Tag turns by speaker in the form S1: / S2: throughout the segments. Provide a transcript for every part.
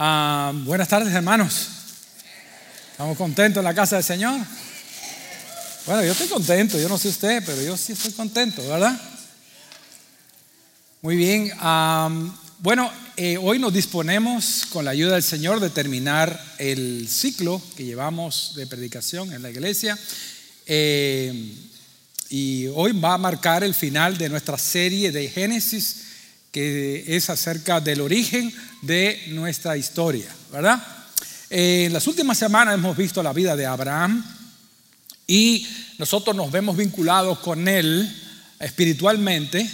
S1: Ah, buenas tardes, hermanos. ¿Estamos contentos en la casa del Señor? Bueno, yo estoy contento, yo no sé usted, pero yo sí estoy contento, ¿verdad? Muy bien. bueno, eh, hoy nos disponemos, con la ayuda del Señor, de terminar el ciclo que llevamos de predicación en la iglesia. Eh, y hoy va a marcar el final de nuestra serie de Génesis, que es acerca del origen de nuestra historia, ¿verdad? Eh, en las últimas semanas hemos visto la vida de Abraham y nosotros nos vemos vinculados con él espiritualmente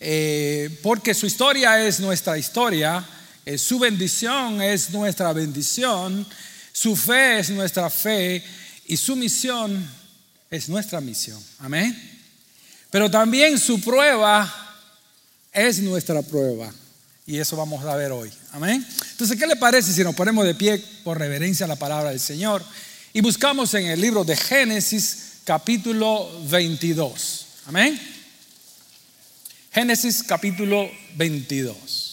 S1: eh, porque su historia es nuestra historia, eh, su bendición es nuestra bendición, su fe es nuestra fe y su misión es nuestra misión. Amén. Pero también su prueba es nuestra prueba. Y eso vamos a ver hoy. Amén. Entonces, ¿qué le parece si nos ponemos de pie por reverencia a la palabra del Señor y buscamos en el libro de Génesis capítulo 22? Amén. Génesis capítulo 22.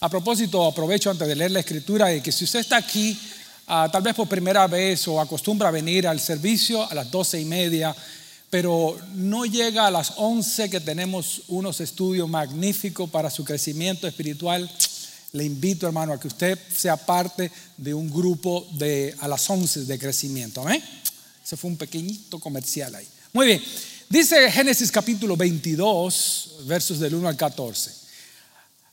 S1: A propósito, aprovecho antes de leer la escritura de que si usted está aquí, ah, tal vez por primera vez o acostumbra venir al servicio a las doce y media, pero no llega a las 11 que tenemos unos estudios magníficos para su crecimiento espiritual, le invito, hermano, a que usted sea parte de un grupo de a las 11 de crecimiento. Amén. Ese fue un pequeñito comercial ahí. Muy bien. Dice Génesis capítulo 22, versos del 1 al 14.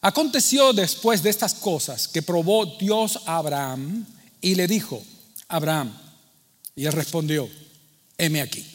S1: Aconteció después de estas cosas que probó Dios a Abraham y le dijo, Abraham, y él respondió, heme aquí.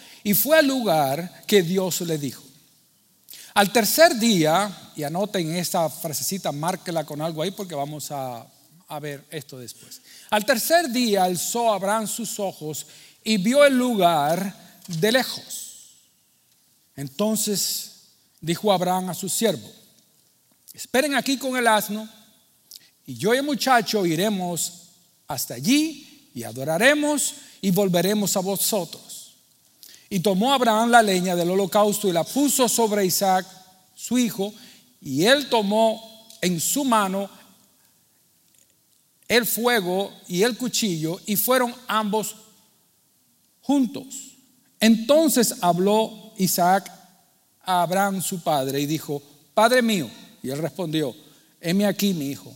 S1: y fue al lugar que Dios le dijo. Al tercer día, y anoten esta frasecita, márquela con algo ahí porque vamos a, a ver esto después. Al tercer día alzó Abraham sus ojos y vio el lugar de lejos. Entonces dijo Abraham a su siervo, esperen aquí con el asno y yo y el muchacho iremos hasta allí y adoraremos y volveremos a vosotros. Y tomó Abraham la leña del holocausto y la puso sobre Isaac, su hijo, y él tomó en su mano el fuego y el cuchillo, y fueron ambos juntos. Entonces habló Isaac a Abraham su padre y dijo, Padre mío, y él respondió, heme aquí mi hijo.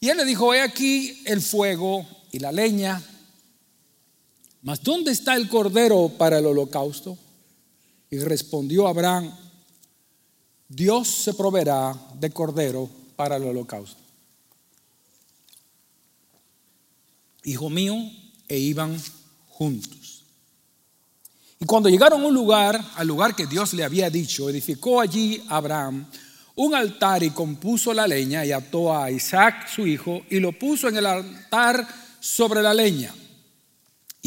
S1: Y él le dijo, he aquí el fuego y la leña mas ¿dónde está el cordero para el holocausto? Y respondió Abraham, Dios se proveerá de cordero para el holocausto. Hijo mío, e iban juntos. Y cuando llegaron a un lugar, al lugar que Dios le había dicho, edificó allí Abraham un altar y compuso la leña y ató a Isaac su hijo y lo puso en el altar sobre la leña.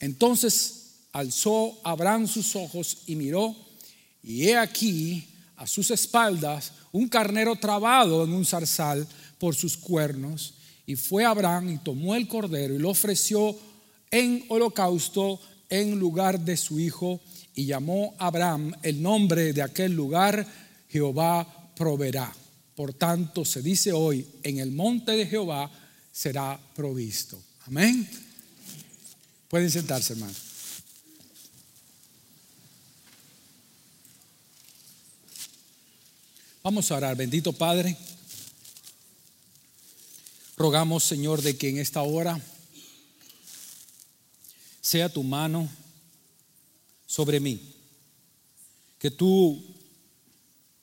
S1: Entonces alzó Abraham sus ojos y miró, y he aquí a sus espaldas un carnero trabado en un zarzal por sus cuernos. Y fue Abraham y tomó el cordero y lo ofreció en holocausto en lugar de su hijo. Y llamó Abraham el nombre de aquel lugar, Jehová proveerá. Por tanto, se dice hoy, en el monte de Jehová será provisto. Amén. Pueden sentarse, hermano. Vamos a orar, bendito Padre. Rogamos, Señor, de que en esta hora sea tu mano sobre mí. Que tú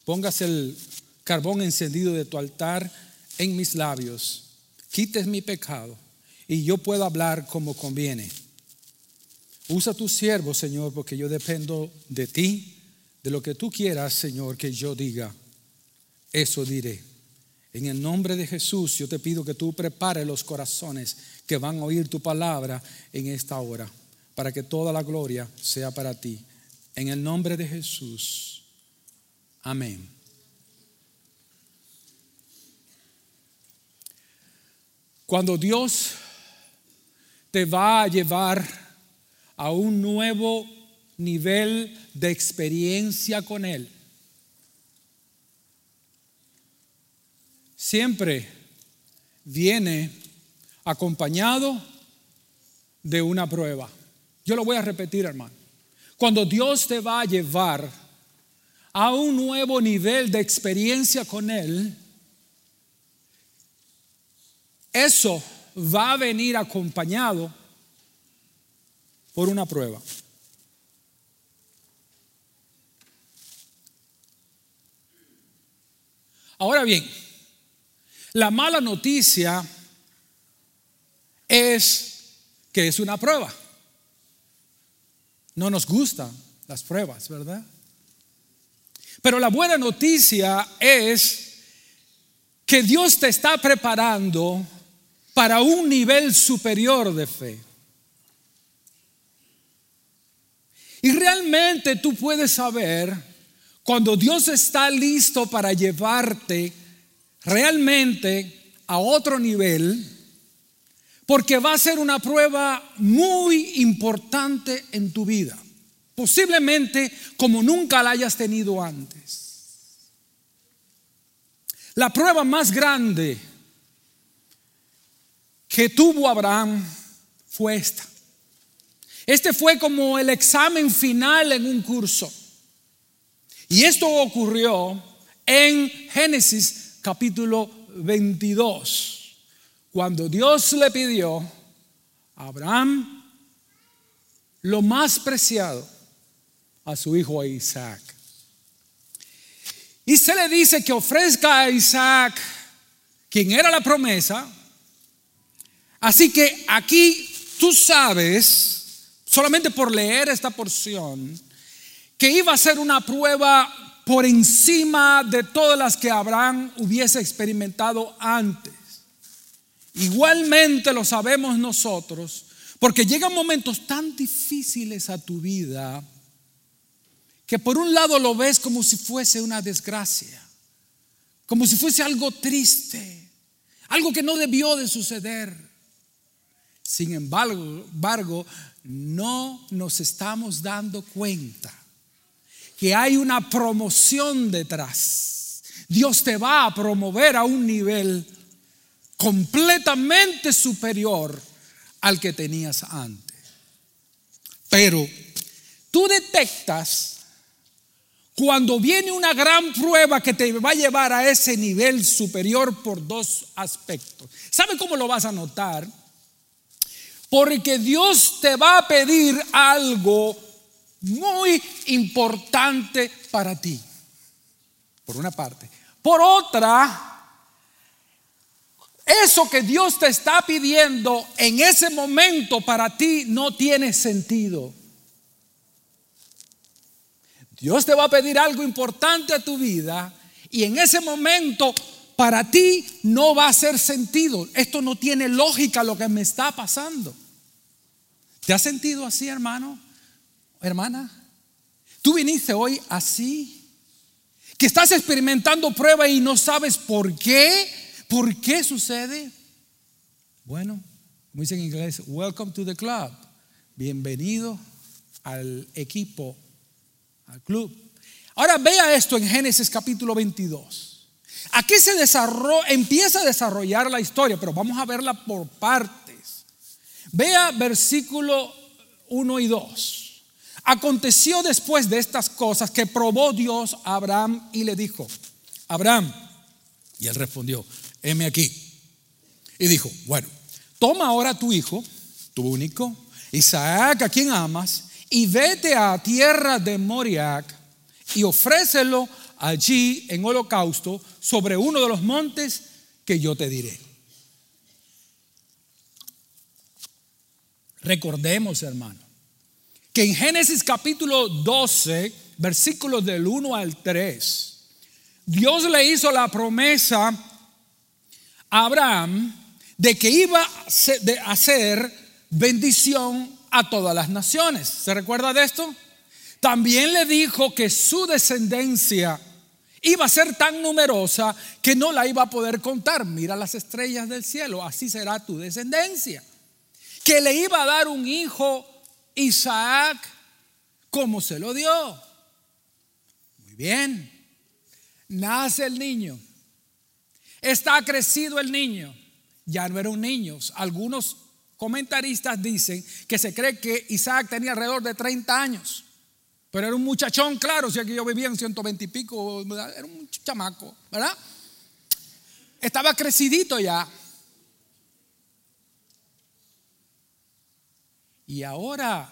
S1: pongas el carbón encendido de tu altar en mis labios. Quites mi pecado y yo puedo hablar como conviene. Usa tu siervo, Señor, porque yo dependo de ti, de lo que tú quieras, Señor, que yo diga eso diré. En el nombre de Jesús yo te pido que tú prepares los corazones que van a oír tu palabra en esta hora, para que toda la gloria sea para ti. En el nombre de Jesús. Amén. Cuando Dios te va a llevar a un nuevo nivel de experiencia con Él, siempre viene acompañado de una prueba. Yo lo voy a repetir, hermano. Cuando Dios te va a llevar a un nuevo nivel de experiencia con Él, eso va a venir acompañado por una prueba. Ahora bien, la mala noticia es que es una prueba. No nos gustan las pruebas, ¿verdad? Pero la buena noticia es que Dios te está preparando para un nivel superior de fe. Y realmente tú puedes saber cuando Dios está listo para llevarte realmente a otro nivel, porque va a ser una prueba muy importante en tu vida, posiblemente como nunca la hayas tenido antes. La prueba más grande que tuvo Abraham fue esta. Este fue como el examen final en un curso. Y esto ocurrió en Génesis capítulo 22, cuando Dios le pidió a Abraham lo más preciado a su hijo Isaac. Y se le dice que ofrezca a Isaac, quien era la promesa. Así que aquí tú sabes, solamente por leer esta porción, que iba a ser una prueba por encima de todas las que Abraham hubiese experimentado antes. Igualmente lo sabemos nosotros, porque llegan momentos tan difíciles a tu vida que por un lado lo ves como si fuese una desgracia, como si fuese algo triste, algo que no debió de suceder. Sin embargo, no nos estamos dando cuenta que hay una promoción detrás. Dios te va a promover a un nivel completamente superior al que tenías antes. Pero tú detectas cuando viene una gran prueba que te va a llevar a ese nivel superior por dos aspectos. ¿Sabe cómo lo vas a notar? Porque Dios te va a pedir algo muy importante para ti, por una parte. Por otra, eso que Dios te está pidiendo en ese momento para ti no tiene sentido. Dios te va a pedir algo importante a tu vida y en ese momento para ti no va a hacer sentido. Esto no tiene lógica lo que me está pasando. ¿Te has sentido así, hermano? hermana, tú viniste hoy así, que estás experimentando prueba y no sabes por qué, por qué sucede. Bueno, como dice en inglés, welcome to the club. Bienvenido al equipo, al club. Ahora vea esto en Génesis capítulo 22. Aquí se desarrolla, empieza a desarrollar la historia, pero vamos a verla por partes. Vea versículo 1 y 2. Aconteció después de estas cosas que probó Dios a Abraham y le dijo, Abraham. Y él respondió, heme aquí. Y dijo, bueno, toma ahora tu hijo, tu único, Isaac, a quien amas, y vete a tierra de Moriac y ofrécelo allí en holocausto sobre uno de los montes que yo te diré. Recordemos, hermano, que en Génesis capítulo 12, versículos del 1 al 3, Dios le hizo la promesa a Abraham de que iba a hacer bendición a todas las naciones. ¿Se recuerda de esto? También le dijo que su descendencia iba a ser tan numerosa que no la iba a poder contar. Mira las estrellas del cielo, así será tu descendencia. Que le iba a dar un hijo, Isaac, como se lo dio. Muy bien. Nace el niño. Está crecido el niño. Ya no era un niño. Algunos comentaristas dicen que se cree que Isaac tenía alrededor de 30 años. Pero era un muchachón, claro, si aquí yo vivía en 120 y pico, era un chamaco, ¿verdad? Estaba crecidito ya. Y ahora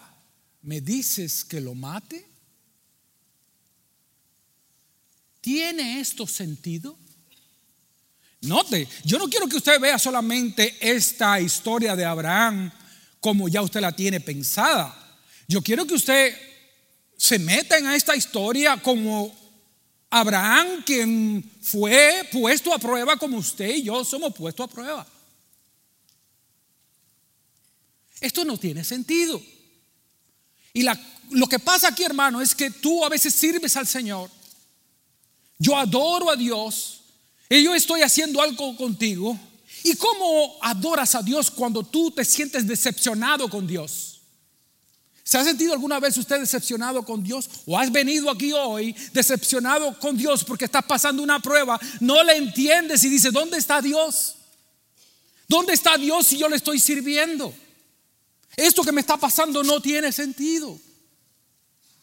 S1: me dices que lo mate. ¿Tiene esto sentido? Note, yo no quiero que usted vea solamente esta historia de Abraham como ya usted la tiene pensada. Yo quiero que usted se meten a esta historia como Abraham, quien fue puesto a prueba como usted y yo somos puestos a prueba. Esto no tiene sentido. Y lo que pasa aquí, hermano, es que tú a veces sirves al Señor. Yo adoro a Dios. Y yo estoy haciendo algo contigo. ¿Y cómo adoras a Dios cuando tú te sientes decepcionado con Dios? ¿Se ha sentido alguna vez usted decepcionado con Dios? ¿O has venido aquí hoy decepcionado con Dios porque estás pasando una prueba? No le entiendes y dice, ¿dónde está Dios? ¿Dónde está Dios si yo le estoy sirviendo? Esto que me está pasando no tiene sentido.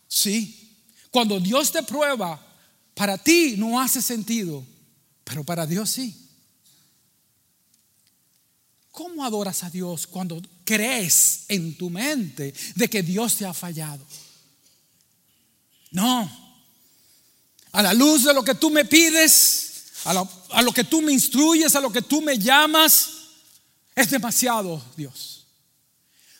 S1: Sí, cuando Dios te prueba, para ti no hace sentido, pero para Dios sí. ¿Cómo adoras a Dios cuando crees en tu mente de que Dios te ha fallado? No. A la luz de lo que tú me pides, a lo, que tú me instruyes, a lo que tú me llamas, es demasiado, Dios.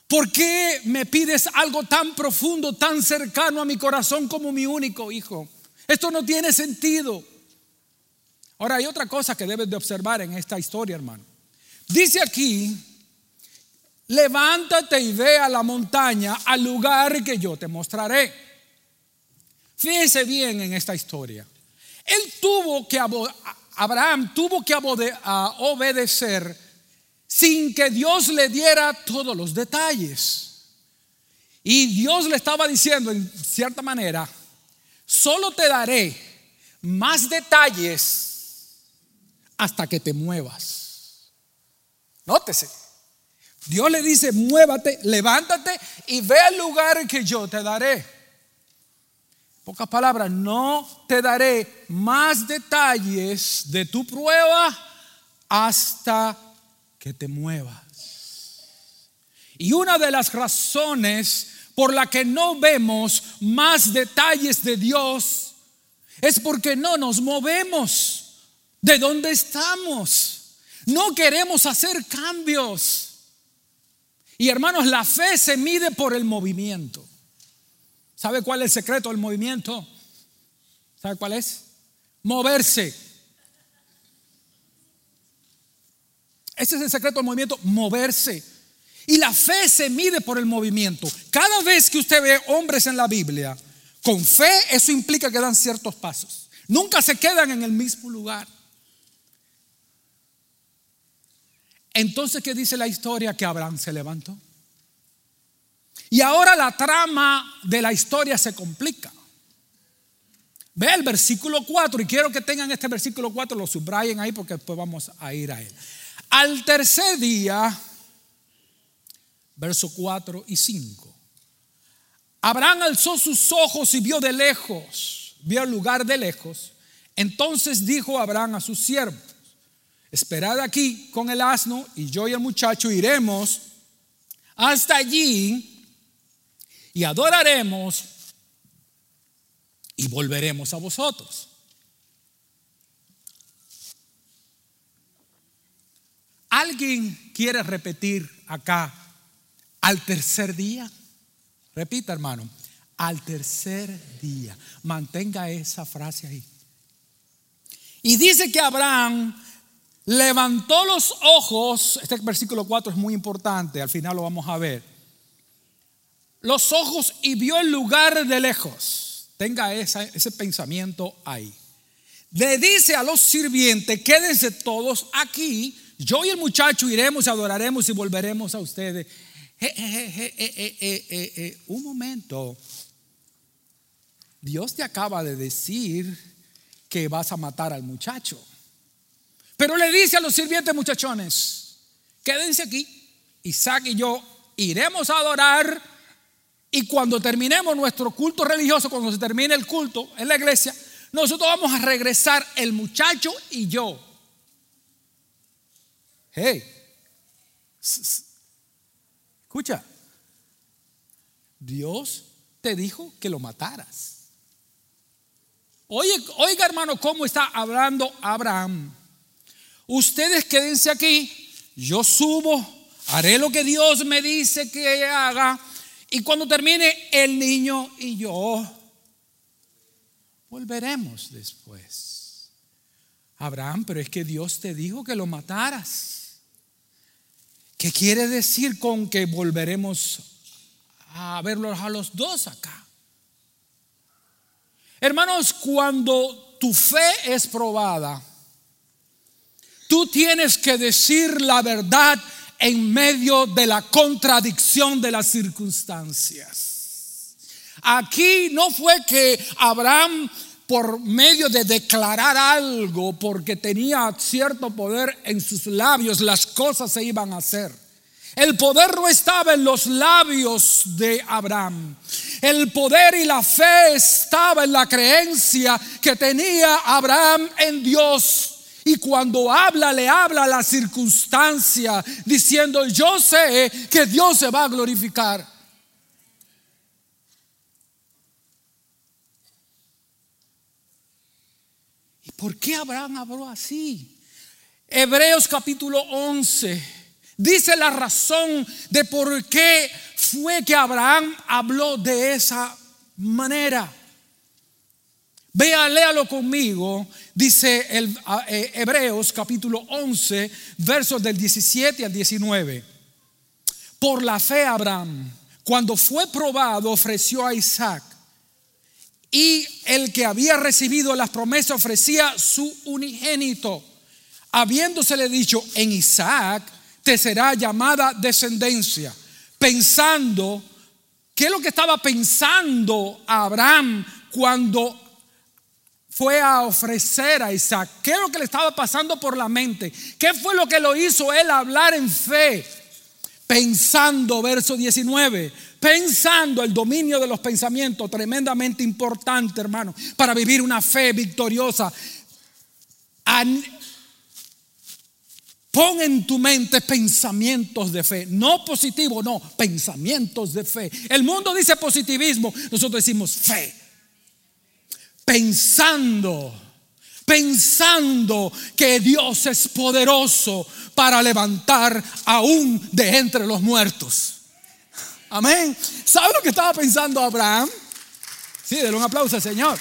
S1: ¿Por qué me pides algo tan profundo, tan cercano a mi corazón como mi único hijo? Esto no tiene sentido. Ahora hay otra cosa que debes de observar en esta historia, hermano. Dice aquí, levántate y ve a la montaña, al lugar que yo te mostraré. Fíjese bien en esta historia. Él tuvo que, Abraham tuvo que obedecer sin que Dios le diera todos los detalles. Y Dios le estaba diciendo en cierta manera, solo te daré más detalles hasta que te muevas. Nótese. Dios le dice, muévate, levántate y ve al lugar que yo te daré. Pocas palabras, no te daré más detalles de tu prueba hasta que te muevas. Y una de las razones por la que no vemos más detalles de Dios es porque no nos movemos de donde estamos. No queremos hacer cambios. Y hermanos, la fe se mide por el movimiento. ¿Sabe cuál es el secreto del movimiento? ¿Sabe cuál es? Moverse. Ese es el secreto del movimiento, moverse. Y la fe se mide por el movimiento. Cada vez que usted ve hombres en la Biblia, con fe, eso implica que dan ciertos pasos. Nunca se quedan en el mismo lugar. Entonces, ¿qué dice la historia? Que Abraham se levantó. Y ahora la trama de la historia se complica. Ve el versículo 4 y quiero que tengan este versículo 4, lo subrayen ahí porque después vamos a ir a él. Al tercer día, verso 4 y 5, Abraham alzó sus ojos y vio de lejos, vio el lugar de lejos, Entonces dijo Abraham a sus siervos, esperad aquí con el asno y yo y el muchacho iremos hasta allí y adoraremos y volveremos a vosotros. ¿Alguien quiere repetir acá al tercer día? Repita, hermano, al tercer día. Mantenga esa frase ahí. Y dice que Abraham levantó los ojos, este versículo 4 es muy importante, al final lo vamos a ver. Los ojos y vio el lugar de lejos. Tenga ese pensamiento ahí. Le dice a los sirvientes, quédense todos aquí yo y el muchacho iremos, adoraremos y volveremos a ustedes. un momento. Dios te acaba de decir que vas a matar al muchacho. Pero le dice a los sirvientes muchachones, quédense aquí. Isaac y yo iremos a adorar y cuando terminemos nuestro culto religioso, cuando se termine el culto en la iglesia, nosotros vamos a regresar el muchacho y yo Hey, escucha, Dios te dijo que lo mataras. Oye, oiga hermano, ¿cómo está hablando Abraham? Ustedes quédense aquí, yo subo, haré lo que Dios me dice que haga, y cuando termine el niño y yo, volveremos después. Abraham, pero es que Dios te dijo que lo mataras. ¿Qué quiere decir con que volveremos a verlos a los dos acá? Hermanos, cuando tu fe es probada, tú tienes que decir la verdad en medio de la contradicción de las circunstancias. Aquí no fue que Abraham por medio de declarar algo, porque tenía cierto poder en sus labios, las cosas se iban a hacer. El poder no estaba en los labios de Abraham. El poder y la fe estaba en la creencia que tenía Abraham en Dios. Y cuando habla, le habla a la circunstancia, diciendo, yo sé que Dios se va a glorificar. ¿Por qué Abraham habló así? Hebreos capítulo 11 dice la razón de por qué fue que Abraham habló de esa manera. Vea, léalo conmigo. Dice el, eh, Hebreos capítulo 11, versos del 17 al 19. Por la fe Abraham, cuando fue probado, ofreció a Isaac y el que había recibido las promesas ofrecía su unigénito, habiéndosele dicho, en Isaac te será llamada descendencia, pensando, ¿qué es lo que estaba pensando Abraham cuando fue a ofrecer a Isaac? ¿Qué es lo que le estaba pasando por la mente? ¿Qué fue lo que lo hizo él hablar en fe? Pensando, verso 19, pensando el dominio de los pensamientos, tremendamente importante, hermano, para vivir una fe victoriosa. Pon en tu mente pensamientos de fe, no positivo, no, pensamientos de fe. El mundo dice positivismo, nosotros decimos fe. Pensando pensando que Dios es poderoso para levantar aún de entre los muertos. Amén. ¿Sabe lo que estaba pensando Abraham? Sí, denle un aplauso al Señor.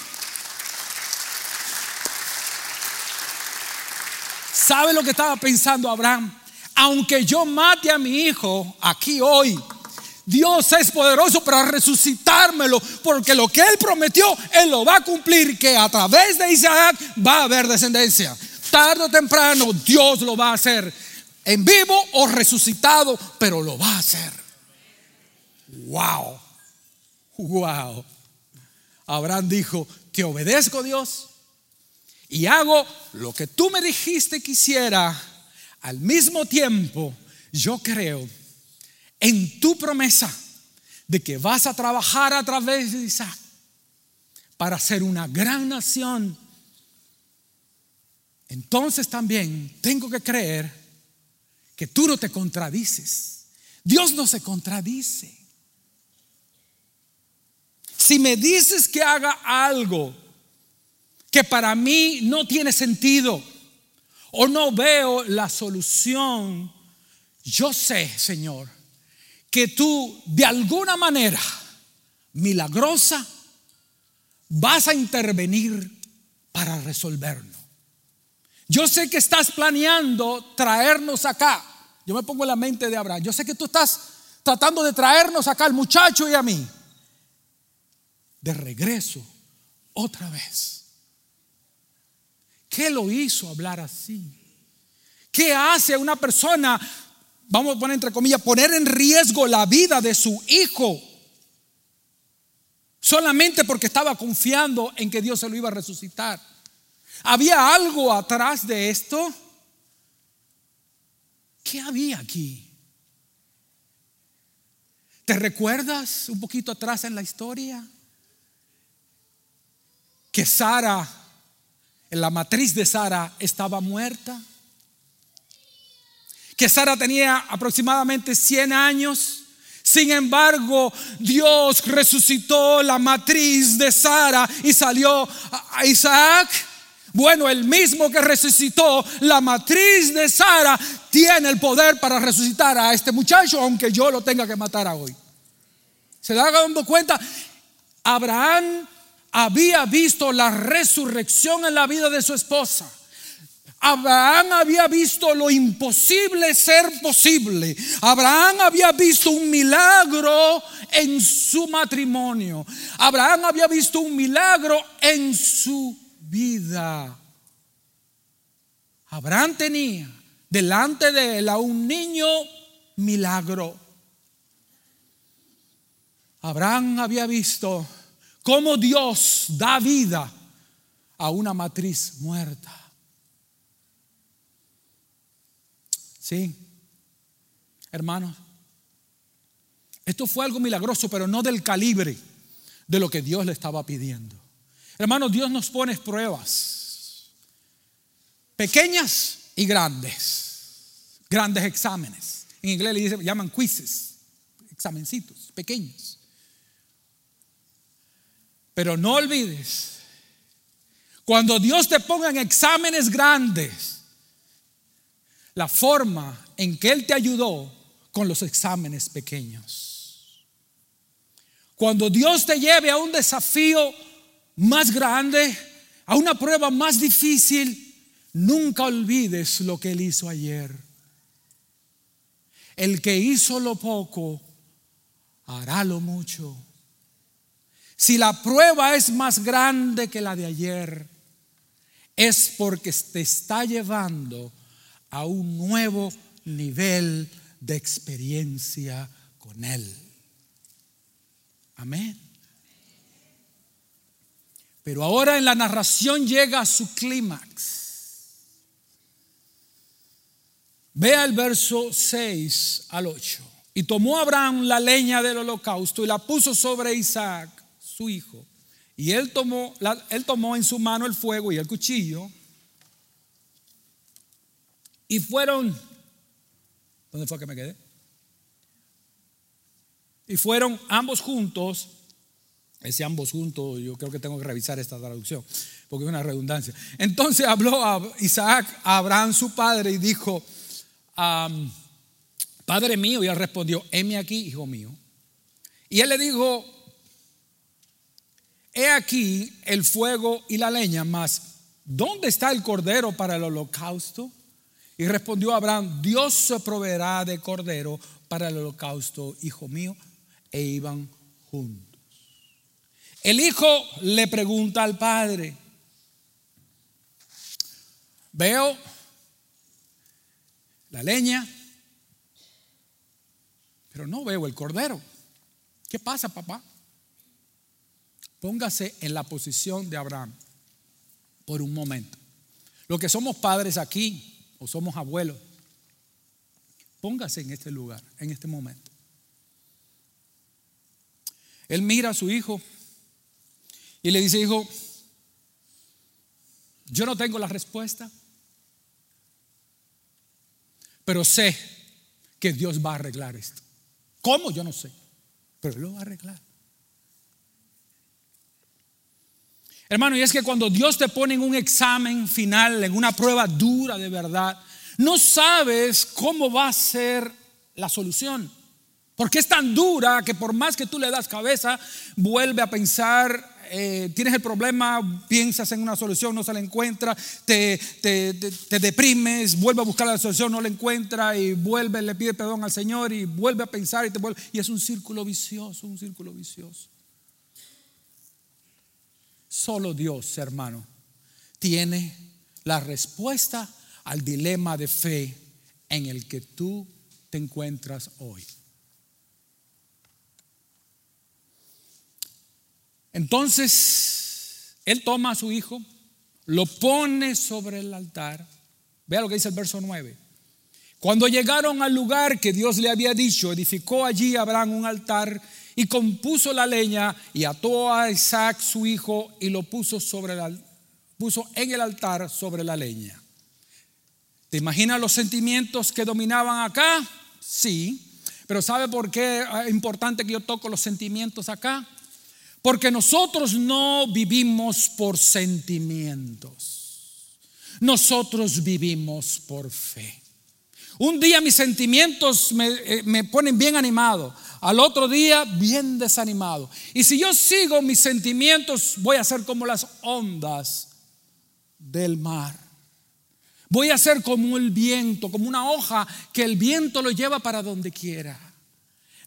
S1: ¿Sabe lo que estaba pensando Abraham? Aunque yo mate a mi hijo aquí hoy, Dios es poderoso para resucitármelo, porque lo que Él prometió, Él lo va a cumplir, que a través de Isaac va a haber descendencia. Tarde o temprano Dios lo va a hacer, en vivo o resucitado, pero lo va a hacer. Wow, wow. Abraham dijo, que obedezco Dios y hago lo que tú me dijiste que. Al mismo tiempo, yo creo en tu promesa de que vas a trabajar a través de Isaac para ser una gran nación entonces también tengo que creer que tú no te contradices. Dios no se contradice. Si me dices que haga algo que para mí no tiene sentido o no veo la solución, yo sé, Señor, que tú de alguna manera milagrosa vas a intervenir para resolverlo. Yo sé que estás planeando traernos acá. Yo me pongo en la mente de Abraham. Yo sé que tú estás tratando de traernos acá al muchacho y a mí. De regreso otra vez. ¿Qué lo hizo hablar así? ¿Qué hace una persona, vamos a poner entre comillas, poner en riesgo la vida de su hijo? Solamente porque estaba confiando en que Dios se lo iba a resucitar. ¿Había algo atrás de esto? ¿Qué había aquí? ¿Te recuerdas un poquito atrás en la historia? Que Sara, en la matriz de Sara, estaba muerta. Que Sara tenía aproximadamente 100 años. Sin embargo, Dios resucitó la matriz de Sara y salió a Isaac. Bueno, el mismo que resucitó la matriz de Sara tiene el poder para resucitar a este muchacho, aunque yo lo tenga que matar hoy. ¿Se da cuenta? Abraham había visto la resurrección en la vida de su esposa. Abraham había visto lo imposible ser posible. Abraham había visto un milagro en su matrimonio. Abraham había visto un milagro en su vida. Abraham tenía delante de él a un niño milagro. Abraham había visto cómo Dios da vida a una matriz muerta. Sí, hermanos, esto fue algo milagroso, pero no del calibre de lo que Dios le estaba pidiendo. Hermanos, Dios nos pone pruebas, pequeñas y grandes, grandes exámenes. En inglés le dicen, llaman quizzes, examencitos, pequeños. Pero no olvides, cuando Dios te ponga en exámenes grandes, la forma en que Él te ayudó con los exámenes pequeños. Cuando Dios te lleve a un desafío más grande, a una prueba más difícil, nunca olvides lo que Él hizo ayer. El que hizo lo poco, hará lo mucho. Si la prueba es más grande que la de ayer, es porque te está llevando a un nuevo nivel de experiencia con Él. Amén. Pero ahora en la narración llega a su clímax. Vea el verso 6 al 8. Y tomó Abraham la leña del holocausto y la puso sobre Isaac, su hijo. Y él tomó, él tomó en su mano el fuego y el cuchillo. Y fueron, ¿dónde fue que me quedé? Y fueron ambos juntos ese ambos juntos, yo creo que tengo que revisar esta traducción, porque es una redundancia. Entonces habló a Isaac a Abraham, su padre, y dijo, Padre mío, y él respondió, heme aquí, hijo mío. Y él le dijo, he aquí el fuego y la leña, mas ¿dónde está el cordero para el holocausto? Y respondió Abraham, Dios se proveerá de cordero para el holocausto, hijo mío, e iban juntos. El hijo le pregunta al padre, veo la leña, pero no veo el cordero. ¿Qué pasa, papá? Póngase en la posición de Abraham por un momento. Los que somos padres aquí o somos abuelos. Póngase en este lugar, en este momento. Él mira a su hijo y le dice, hijo, yo no tengo la respuesta, pero sé que Dios va a arreglar esto. ¿Cómo? Yo no sé, pero Él lo va a arreglar. Hermano, y es que cuando Dios te pone en un examen final, en una prueba dura de verdad, no sabes cómo va a ser la solución. Porque es tan dura que por más que tú le das cabeza, vuelve a pensar, eh, tienes el problema, piensas en una solución, no se la encuentra, te, te, deprimes, vuelve a buscar la solución, no la encuentra y vuelve, le pide perdón al Señor y vuelve a pensar y te vuelve. Y es un círculo vicioso, un círculo vicioso. Solo Dios, hermano, tiene la respuesta al dilema de fe en el que tú te encuentras hoy. Entonces, él toma a su hijo, lo pone sobre el altar. Vea lo que dice el verso 9. Cuando llegaron al lugar que Dios le había dicho, edificó allí Abraham un altar y compuso la leña y ató a Isaac su hijo y lo puso sobre puso en el altar sobre la leña. ¿Te imaginas los sentimientos que dominaban acá? Sí, pero ¿sabe por qué es importante que yo toque los sentimientos acá? Porque nosotros no vivimos por sentimientos. Nosotros vivimos por fe. Un día mis sentimientos me, eh, me, ponen bien animado, al otro día bien desanimado. Y si yo sigo mis sentimientos, voy a ser como las ondas del mar. Voy a ser como el viento, como una hoja que el viento lo lleva para donde quiera.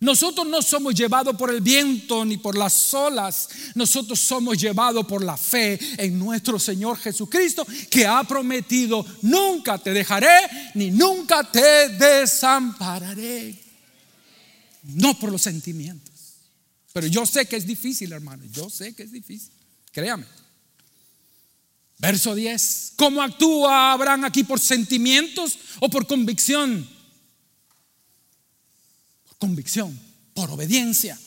S1: Nosotros no somos llevados por el viento ni por las olas, nosotros somos llevados por la fe en nuestro Señor Jesucristo que ha prometido, nunca te dejaré ni nunca te desampararé. No por los sentimientos. Pero yo sé que es difícil, hermano, yo sé que es difícil, créame. Verso 10. ¿Cómo actúa Abraham aquí por sentimientos o por convicción? Convicción, por obediencia.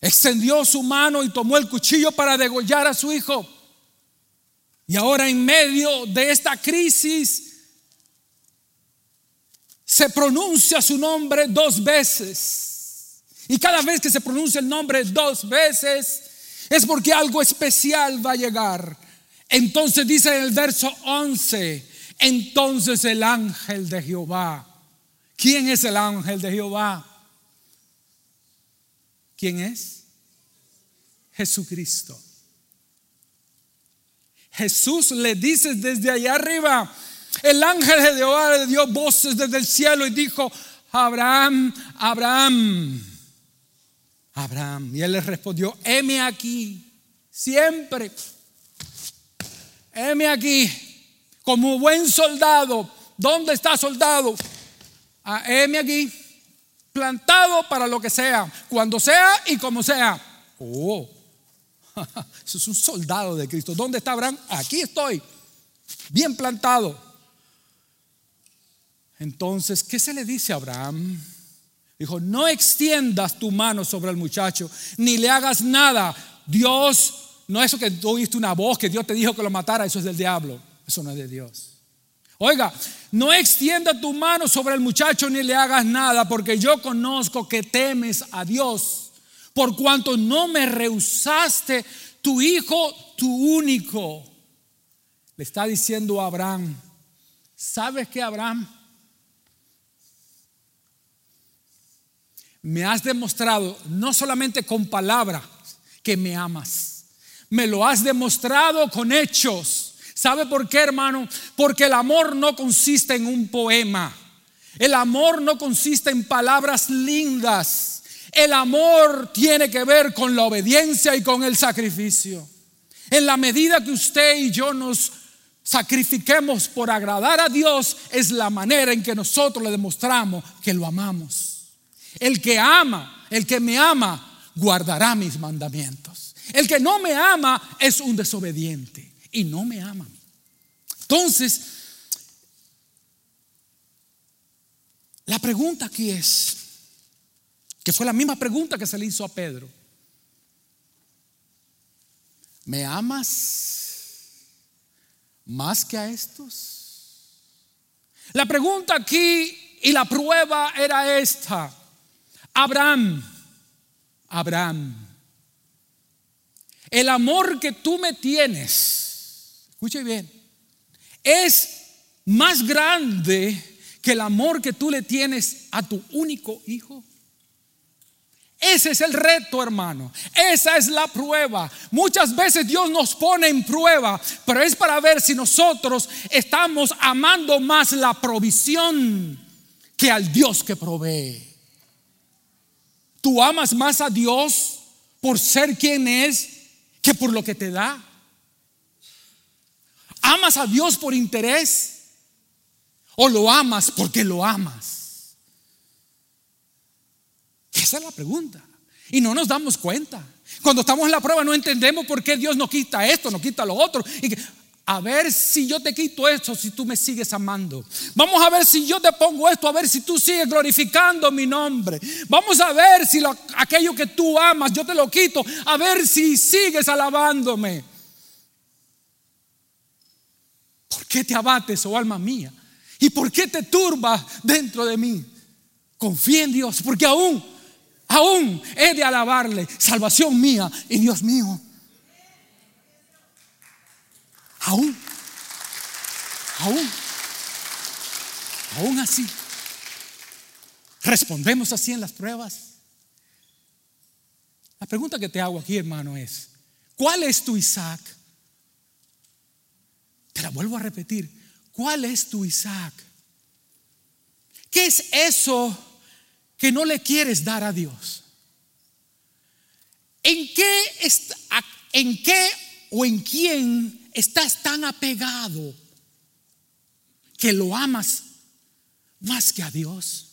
S1: Extendió su mano y tomó el cuchillo para degollar a su hijo. Y ahora en medio de esta crisis se pronuncia su nombre dos veces. Y cada vez que se pronuncia el nombre dos veces es porque algo especial va a llegar. Entonces dice en el verso 11, entonces el ángel de Jehová. ¿Quién es el ángel de Jehová? ¿Quién es? Jesucristo. Jesús le dice desde allá arriba, el ángel de Jehová le dio voces desde el cielo y dijo, Abraham, Abraham, Abraham. Y él le respondió, heme aquí, siempre heme aquí, como buen soldado. ¿Dónde está soldado? Heme aquí, plantado para lo que sea, cuando sea y como sea. Oh, eso es un soldado de Cristo. ¿Dónde está Abraham? Aquí estoy, bien plantado. Entonces, ¿qué se le dice a Abraham? Dijo, no extiendas tu mano sobre el muchacho, ni le hagas nada. Dios no es eso que tú oíste una voz que Dios te dijo que lo matara, eso es del diablo. Eso no es de Dios. Oiga, no extienda tu mano sobre el muchacho ni le hagas nada, porque yo conozco que temes a Dios, por cuanto no me rehusaste tu hijo, tu único. Le está diciendo Abraham, ¿sabes qué, Abraham? Me has demostrado, no solamente con palabras, que me amas me lo has demostrado con hechos. ¿Sabe por qué, hermano? Porque el amor no consiste en un poema. El amor no consiste en palabras lindas. El amor tiene que ver con la obediencia y con el sacrificio. En la medida que usted y yo nos sacrifiquemos por agradar a Dios, es la manera en que nosotros le demostramos que lo amamos. El que ama, el que me ama, guardará mis mandamientos. El que no me ama es un desobediente y no me ama. Entonces, la pregunta aquí es, que fue la misma pregunta que se le hizo a Pedro. ¿Me amas más que a estos? La pregunta aquí y la prueba era esta. Abraham, Abraham, el amor que tú me tienes, escuche bien, es más grande que el amor que tú le tienes a tu único hijo? Ese es el reto, hermano. Esa es la prueba. Muchas veces Dios nos pone en prueba, pero es para ver si nosotros estamos amando más la provisión que al Dios que provee. ¿Tú amas más a Dios por ser quien es que por lo que te da? ¿Amas a Dios por interés? ¿O lo amas porque lo amas? Esa es la pregunta. Y no nos damos cuenta. Cuando estamos en la prueba no entendemos por qué Dios no quita esto, no quita lo otro. Y a ver si yo te quito esto, si tú me sigues amando. Vamos a ver si yo te pongo esto, a ver si tú sigues glorificando mi nombre. Vamos a ver si aquello que tú amas, yo te lo quito, a ver si sigues alabándome. ¿Por qué te abates, oh alma mía? ¿Y por qué te turba dentro de mí? Confía en Dios, porque aún, aún he de alabarle, salvación mía y Dios mío. Aún, aún, aún así. Respondemos así en las pruebas. La pregunta que te hago aquí, hermano, es, ¿cuál es tu Isaac? Te la vuelvo a repetir. ¿Cuál es tu Isaac? ¿Qué es eso que no le quieres dar a Dios? ¿En qué, en qué o en quién estás tan apegado que lo amas más que a Dios?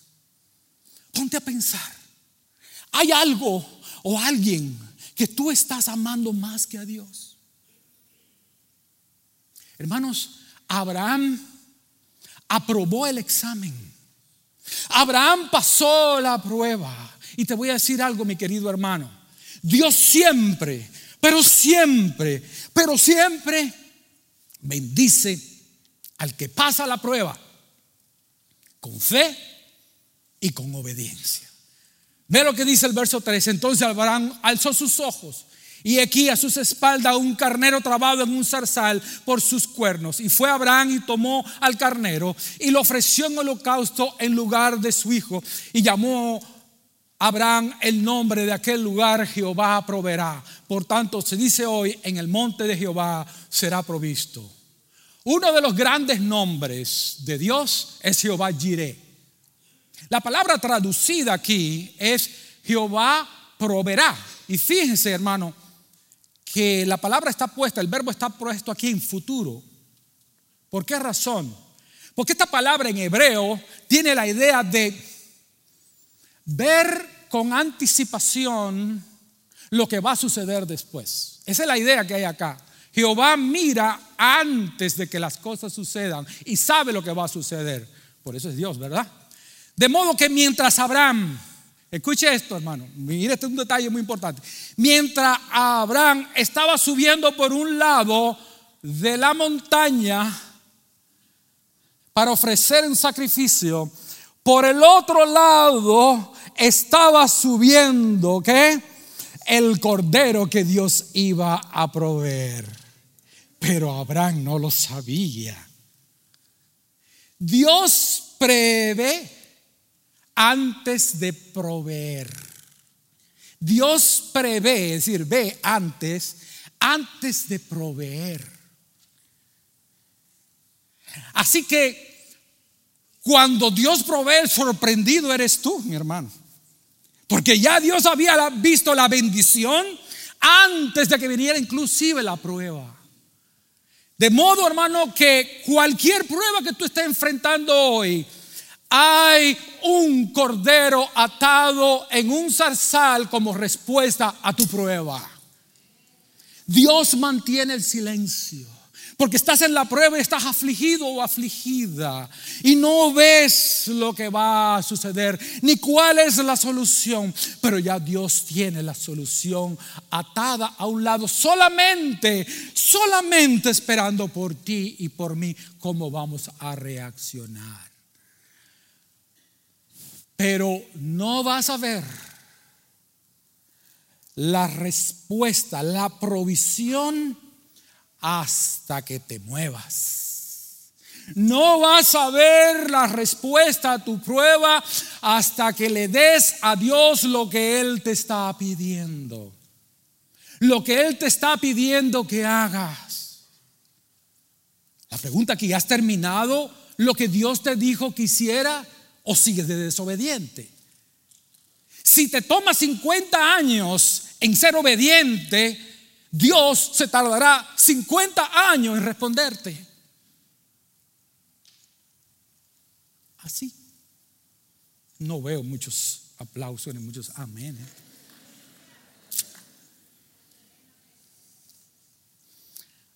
S1: Ponte a pensar. ¿Hay algo o alguien que tú estás amando más que a Dios? Hermanos, Abraham aprobó el examen. Abraham pasó la prueba. Y te voy a decir algo, mi querido hermano. Dios siempre, pero siempre, pero siempre bendice al que pasa la prueba con fe y con obediencia. Ve lo que dice el verso 3. Entonces Abraham alzó sus ojos y aquí a sus espaldas un carnero trabado en un zarzal por sus cuernos. Y fue Abraham y tomó al carnero y lo ofreció en holocausto en lugar de su hijo. Y llamó Abraham el nombre de aquel lugar Jehová proveerá. Por tanto, se dice hoy, en el monte de Jehová será provisto. Uno de los grandes nombres de Dios es Jehová Jireh. La palabra traducida aquí es Jehová proveerá. Y fíjense, hermano, que la palabra está puesta, el verbo está puesto aquí en futuro. ¿Por qué razón? Porque esta palabra en hebreo tiene la idea de ver con anticipación lo que va a suceder después. Esa es la idea que hay acá. Jehová mira antes de que las cosas sucedan y sabe lo que va a suceder. Por eso es Dios, ¿verdad? De modo que mientras Abraham Escuche esto, hermano. Mire, este es un detalle muy importante. Mientras Abraham estaba subiendo por un lado de la montaña para ofrecer un sacrificio, por el otro lado estaba subiendo, ¿qué? El cordero que Dios iba a proveer. Pero Abraham no lo sabía. Dios prevé antes de proveer. Dios prevé, es decir, ve antes, antes de proveer. Así que cuando Dios provee, sorprendido eres tú, mi hermano. Porque ya Dios había visto la bendición antes de que viniera inclusive la prueba. De modo, hermano, que cualquier prueba que tú estés enfrentando hoy, hay un cordero atado en un zarzal como respuesta a tu prueba. Dios mantiene el silencio. Porque estás en la prueba y estás afligido o afligida. Y no ves lo que va a suceder, ni cuál es la solución. Pero ya Dios tiene la solución atada a un lado, solamente, solamente esperando por ti y por mí cómo vamos a reaccionar. Pero no vas a ver la respuesta, la provisión hasta que te muevas. No vas a ver la respuesta a tu prueba hasta que le des a Dios lo que Él te está pidiendo. Lo que Él te está pidiendo que hagas. La pregunta aquí, ¿has terminado lo que Dios te dijo que hiciera o sigues de desobediente? Si te toma 50 años en ser obediente, Dios se tardará 50 años en responderte. Así. No veo muchos aplausos ni muchos amén.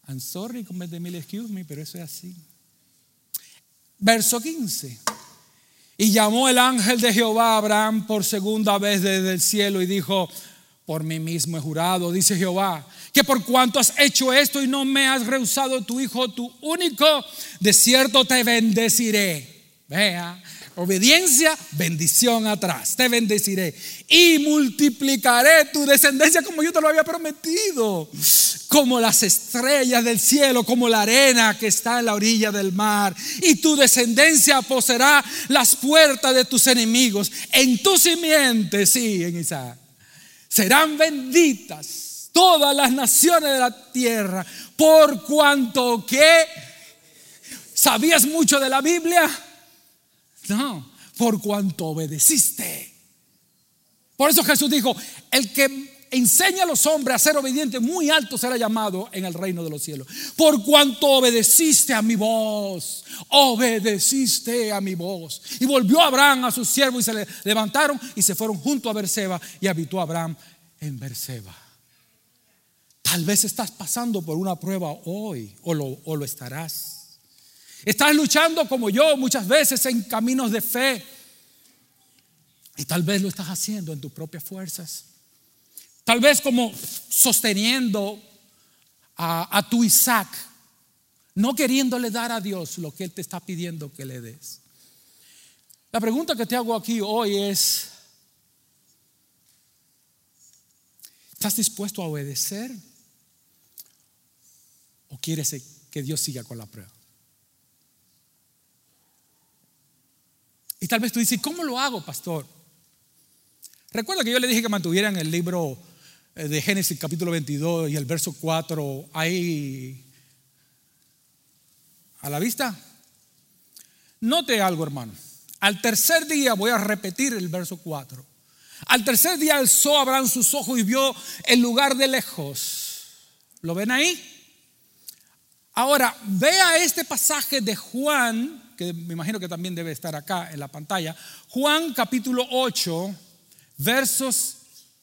S1: I'm sorry, excuse me, pero eso es así. Verso 15. Y llamó el ángel de Jehová a Abraham por segunda vez desde el cielo y dijo, por mí mismo he jurado, dice Jehová, que por cuanto has hecho esto y no me has rehusado tu hijo, tu único, de cierto te bendeciré. Vea, obediencia, bendición atrás. Te bendeciré y multiplicaré tu descendencia como yo te lo había prometido, como las estrellas del cielo, como la arena que está en la orilla del mar. Y tu descendencia poseerá las puertas de tus enemigos. En tu simiente, sí, en Isaac serán benditas todas las naciones de la tierra, por cuanto que sabías mucho de la Biblia. No, por cuanto obedeciste. Por eso Jesús dijo, el que enseña a los hombres a ser obedientes, muy alto será llamado en el reino de los cielos. Por cuanto obedeciste a mi voz, obedeciste a mi voz. Y volvió Abraham a su siervo y se le levantaron y se fueron junto a Berseba y habitó Abraham en Berseba. Tal vez estás pasando por una prueba hoy o lo estarás. Estás luchando como yo muchas veces en caminos de fe. Y tal vez lo estás haciendo en tus propias fuerzas. Tal vez como sosteniendo a, tu Isaac no queriéndole dar a Dios lo que Él te está pidiendo que le des. La pregunta que te hago aquí hoy es, ¿estás dispuesto a obedecer? ¿O quieres que Dios siga con la prueba? Y tal vez tú dices, ¿cómo lo hago, pastor? Recuerda que yo le dije que mantuvieran el libro eh, de Génesis capítulo 22 y el verso 4 ahí a la vista. Note algo, hermano. Al tercer día, voy a repetir el verso 4. Al tercer día alzó Abraham sus ojos y vio el lugar de lejos. ¿Lo ven ahí? Ahora, vea este pasaje de Juan, que me imagino que también debe estar acá en la pantalla. Juan capítulo 8, versos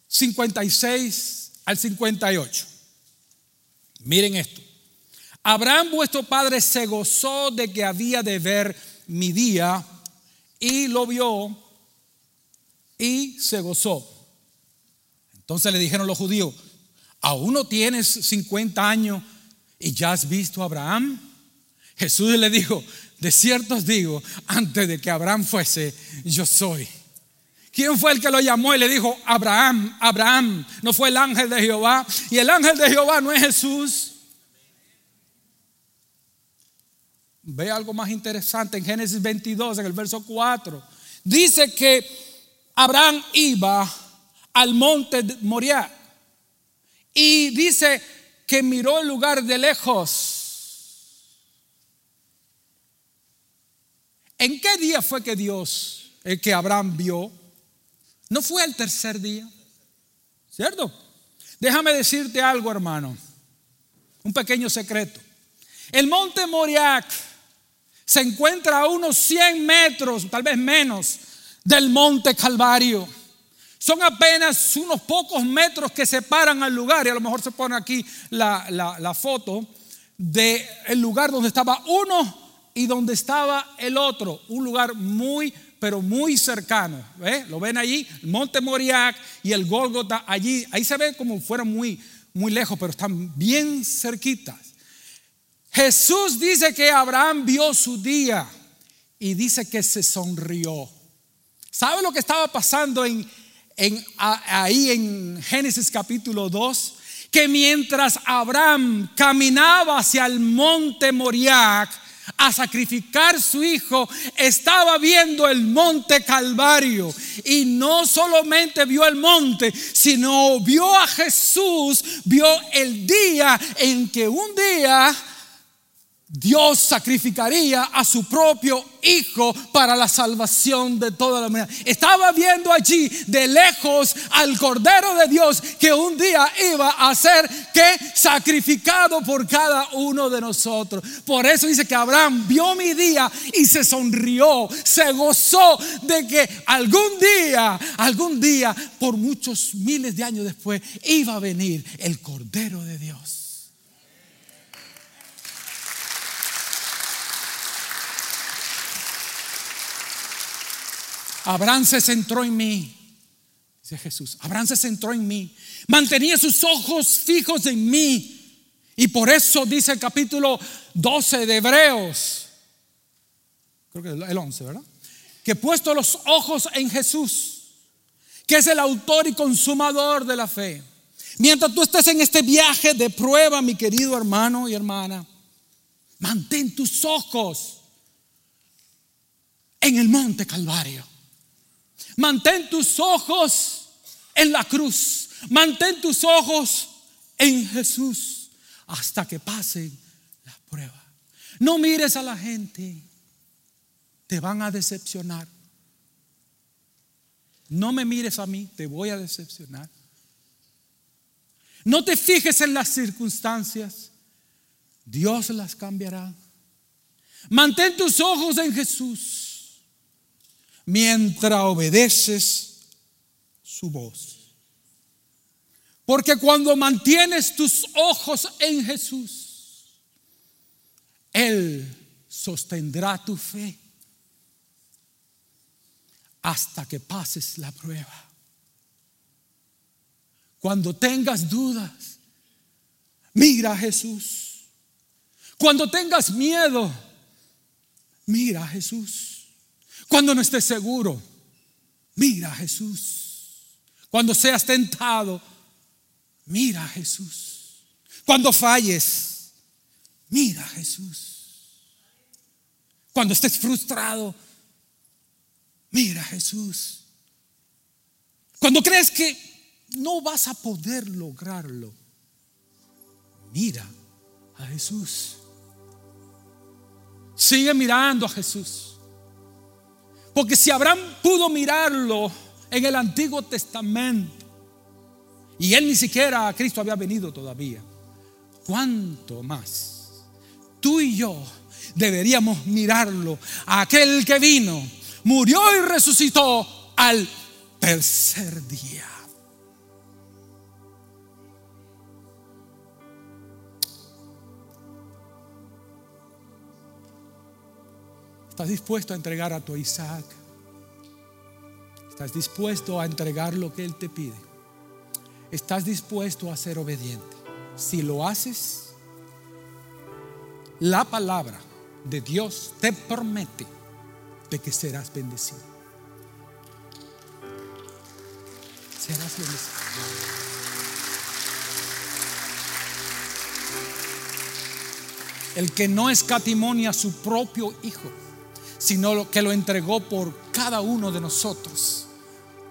S1: 56 al 58. Miren esto. Abraham vuestro padre se gozó de que había de ver mi día y lo vio y se gozó. Entonces le dijeron los judíos, ¿aún no tienes 50 años y ya has visto a Abraham? Jesús le dijo, de cierto os digo, antes de que Abraham fuese, yo soy. ¿Quién fue el que lo llamó y le dijo, Abraham, Abraham? No fue el ángel de Jehová. Y el ángel de Jehová no es Jesús. Ve algo más interesante en Génesis 22, en el verso 4. Dice que Abraham iba al monte Moriah y dice que miró el lugar de lejos. ¿En qué día fue que Dios, el que Abraham vio? No fue el tercer día, ¿cierto? Déjame decirte algo, hermano, un pequeño secreto. El monte Moriah se encuentra a unos 100 metros, tal vez menos, del monte Calvario. Son apenas unos pocos metros que separan al lugar, y a lo mejor se pone aquí la, foto del el lugar donde estaba uno y donde estaba el otro. Un lugar muy, pero muy cercano. ¿Lo ven allí? El monte Moriac y el Gólgota allí. Ahí se ve como fueran muy, muy lejos, pero están bien cerquitas. Jesús dice que Abraham vio su día y dice que se sonrió. ¿Sabe lo que estaba pasando en, en, ahí en Génesis capítulo 2? Que mientras Abraham caminaba hacia el monte Moriac, a sacrificar su hijo, estaba viendo el monte Calvario. Y no solamente vio el monte, sino vio a Jesús, vio el día en que un día Dios sacrificaría a su propio hijo para la salvación de toda la humanidad. Estaba viendo allí de lejos al Cordero de Dios que un día iba a ser que sacrificado por cada uno de nosotros. Por eso dice que Abraham vio mi día y se sonrió, se gozó de que algún día, algún día, por muchos miles de años después, iba a venir el Cordero de Dios Abraham se centró en mí, dice Jesús. Abraham se centró en mí. Mantenía sus ojos fijos en mí. Y por eso dice el capítulo 12 de Hebreos, creo que el 11, ¿verdad? Que puesto los ojos en Jesús, que es el autor y consumador de la fe. Mientras tú estés en este viaje de prueba, mi querido hermano y hermana, mantén tus ojos en el monte Calvario. Mantén tus ojos en la cruz. Mantén tus ojos en Jesús hasta que pase la prueba. No mires a la gente. Te van a decepcionar. No me mires a mí, te voy a decepcionar. No te fijes en las circunstancias. Dios las cambiará. Mantén tus ojos en Jesús mientras obedeces su voz. Porque cuando mantienes tus ojos en Jesús, Él sostendrá tu fe hasta que pases la prueba. Cuando tengas dudas, mira a Jesús. Cuando tengas miedo, mira a Jesús. Cuando no estés seguro, mira a Jesús. Cuando seas tentado, mira a Jesús. Cuando falles, mira a Jesús. Cuando estés frustrado, mira a Jesús. Cuando crees que no vas a poder lograrlo, mira a Jesús. Sigue mirando a Jesús. Porque si Abraham pudo mirarlo en el Antiguo Testamento y él ni siquiera a Cristo había venido todavía, ¿cuánto más? Tú y yo deberíamos mirarlo a aquel que vino, murió y resucitó al tercer día. ¿Estás dispuesto a entregar a tu Isaac? ¿Estás dispuesto a entregar lo que Él te pide? ¿Estás dispuesto a ser obediente? Si lo haces, la palabra de Dios te promete de que serás bendecido. Serás bendecido. El que no escatimonia a su propio Hijo sino que lo entregó por cada uno de nosotros.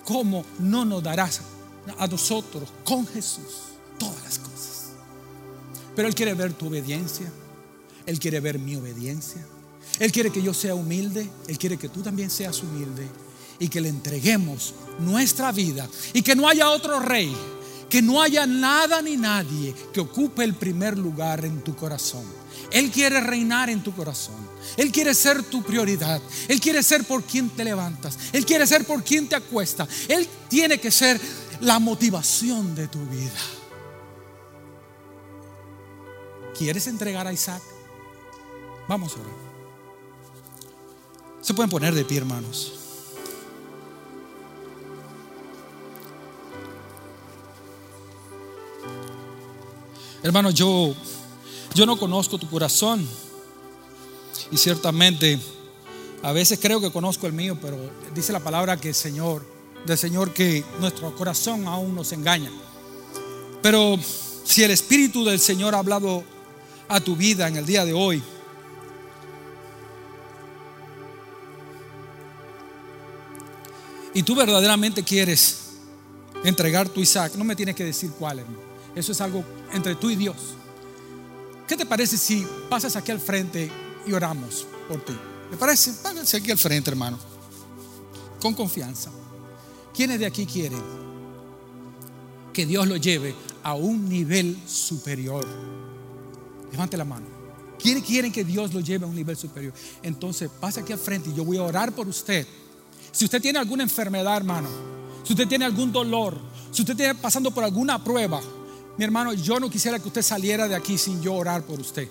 S1: ¿Cómo no nos darás a nosotros con Jesús todas las cosas? Pero Él quiere ver tu obediencia, Él quiere ver mi obediencia, Él quiere que yo sea humilde, Él quiere que tú también seas humilde y que le entreguemos nuestra vida y que no haya otro rey, que no haya nada ni nadie que ocupe el primer lugar en tu corazón. Él quiere reinar en tu corazón. Él quiere ser tu prioridad. Él quiere ser por quien te levantas. Él quiere ser por quien te acuesta. Él tiene que ser la motivación de tu vida. ¿Quieres entregar a Isaac? Vamos a orar. Se pueden poner de pie, hermanos. Hermano, yo, yo no conozco tu corazón. Y ciertamente, a veces creo que conozco el mío, pero dice la palabra que el Señor, del Señor que nuestro corazón aún nos engaña. Pero si el Espíritu del Señor ha hablado a tu vida en el día de hoy, y tú verdaderamente quieres entregar tu Isaac, no me tienes que decir cuál, hermano. Eso es algo entre tú y Dios. ¿Qué te parece si pasas aquí al frente y oramos por ti? ¿Te parece? Páganse aquí al frente, hermano. Con confianza. ¿Quiénes de aquí quieren que Dios lo lleve a un nivel superior? Levante la mano. ¿Quiénes quieren que Dios lo lleve a un nivel superior? Entonces, pase aquí al frente y yo voy a orar por usted. Si usted tiene alguna enfermedad, hermano, si usted tiene algún dolor, si usted tiene pasando por alguna prueba, mi hermano, yo no quisiera que usted saliera de aquí sin yo orar por usted.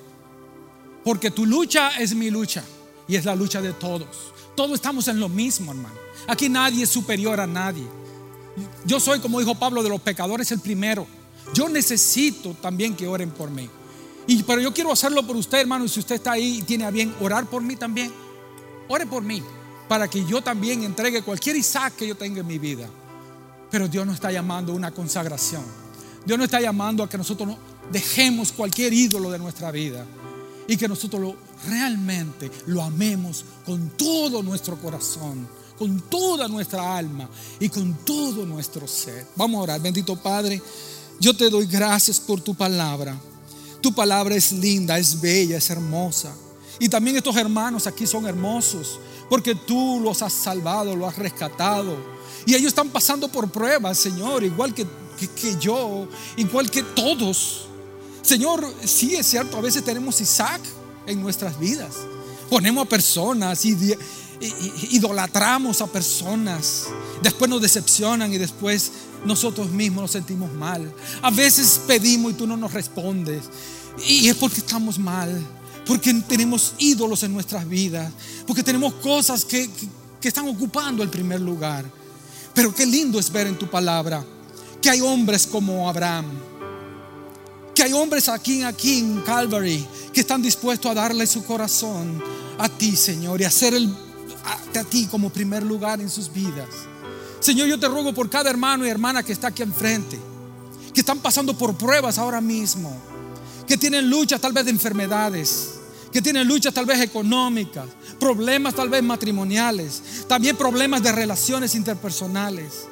S1: Porque tu lucha es mi lucha y es la lucha de todos. Todos estamos en lo mismo, hermano. Aquí nadie es superior a nadie. Yo soy, como dijo Pablo, de los pecadores el primero. Yo necesito también que oren por mí. Y, pero yo quiero hacerlo por usted, hermano. Y si usted está ahí y tiene a bien orar por mí también, ore por mí. Para que yo también entregue cualquier Isaac que yo tenga en mi vida. Pero Dios nos está llamando a una consagración. Dios nos está llamando a que nosotros dejemos cualquier ídolo de nuestra vida y que nosotros lo, realmente lo amemos con todo nuestro corazón, con toda nuestra alma y con todo nuestro ser. Vamos a orar, bendito Padre, yo te doy gracias por tu palabra. Tu palabra es linda, es bella, es hermosa. Y también estos hermanos aquí son hermosos porque tú los has salvado, los has rescatado. Y ellos están pasando por pruebas, Señor, igual que que, yo, igual que todos. Señor, sí es cierto, a veces tenemos Isaac en nuestras vidas. Ponemos a personas y, idolatramos a personas. Después nos decepcionan y después nosotros mismos nos sentimos mal. A veces pedimos y tú no nos respondes. Y es porque estamos mal. Porque tenemos ídolos en nuestras vidas. Porque tenemos cosas que, que están ocupando el primer lugar. Pero qué lindo es ver en tu palabra que hay hombres como Abraham, que hay hombres aquí, aquí en Calvary que están dispuestos a darle su corazón a ti, Señor, y hacer el, a, a ti como primer lugar en sus vidas. Señor, yo te ruego por cada hermano y hermana que está aquí enfrente, que están pasando por pruebas ahora mismo, que tienen luchas tal vez de enfermedades, que tienen luchas tal vez económicas, problemas tal vez matrimoniales, también problemas de relaciones interpersonales.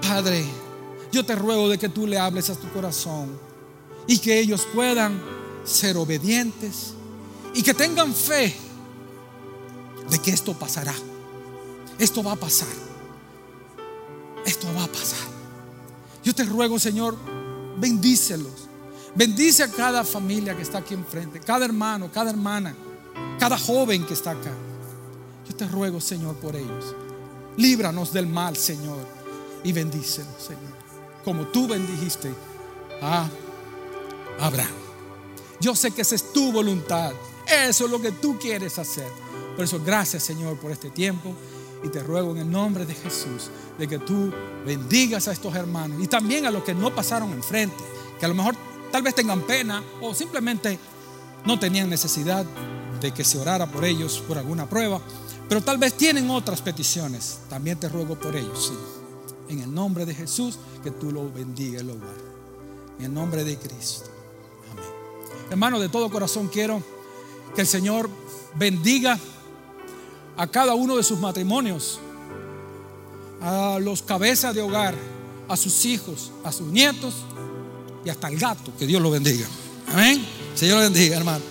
S1: Padre, yo te ruego de que tú le hables a tu corazón y que ellos puedan ser obedientes y que tengan fe de que esto pasará. Esto va a pasar. Esto va a pasar. Yo te ruego, Señor, bendícelos. Bendice a cada familia que está aquí enfrente, cada hermano, cada hermana, cada joven que está acá. Yo te ruego, Señor, por ellos. Líbranos del mal, Señor, y bendícelos, Señor como tú bendijiste a Abraham. Yo sé que esa es tu voluntad. Eso es lo que tú quieres hacer. Por eso, gracias Señor por este tiempo. Y te ruego en el nombre de Jesús de que tú bendigas a estos hermanos y también a los que no pasaron enfrente, que a lo mejor tal vez tengan pena o simplemente no tenían necesidad de que se orara por ellos por alguna prueba, pero tal vez tienen otras peticiones. También te ruego por ellos. En el nombre de Jesús, que tú lo bendiga y lo guarde. En el nombre de Cristo. Amén. Hermano, de todo corazón quiero que el Señor bendiga a cada uno de sus matrimonios, a los cabezas de hogar, a sus hijos, a sus nietos y hasta al gato. Que Dios lo bendiga. Amén. Señor lo bendiga, hermano.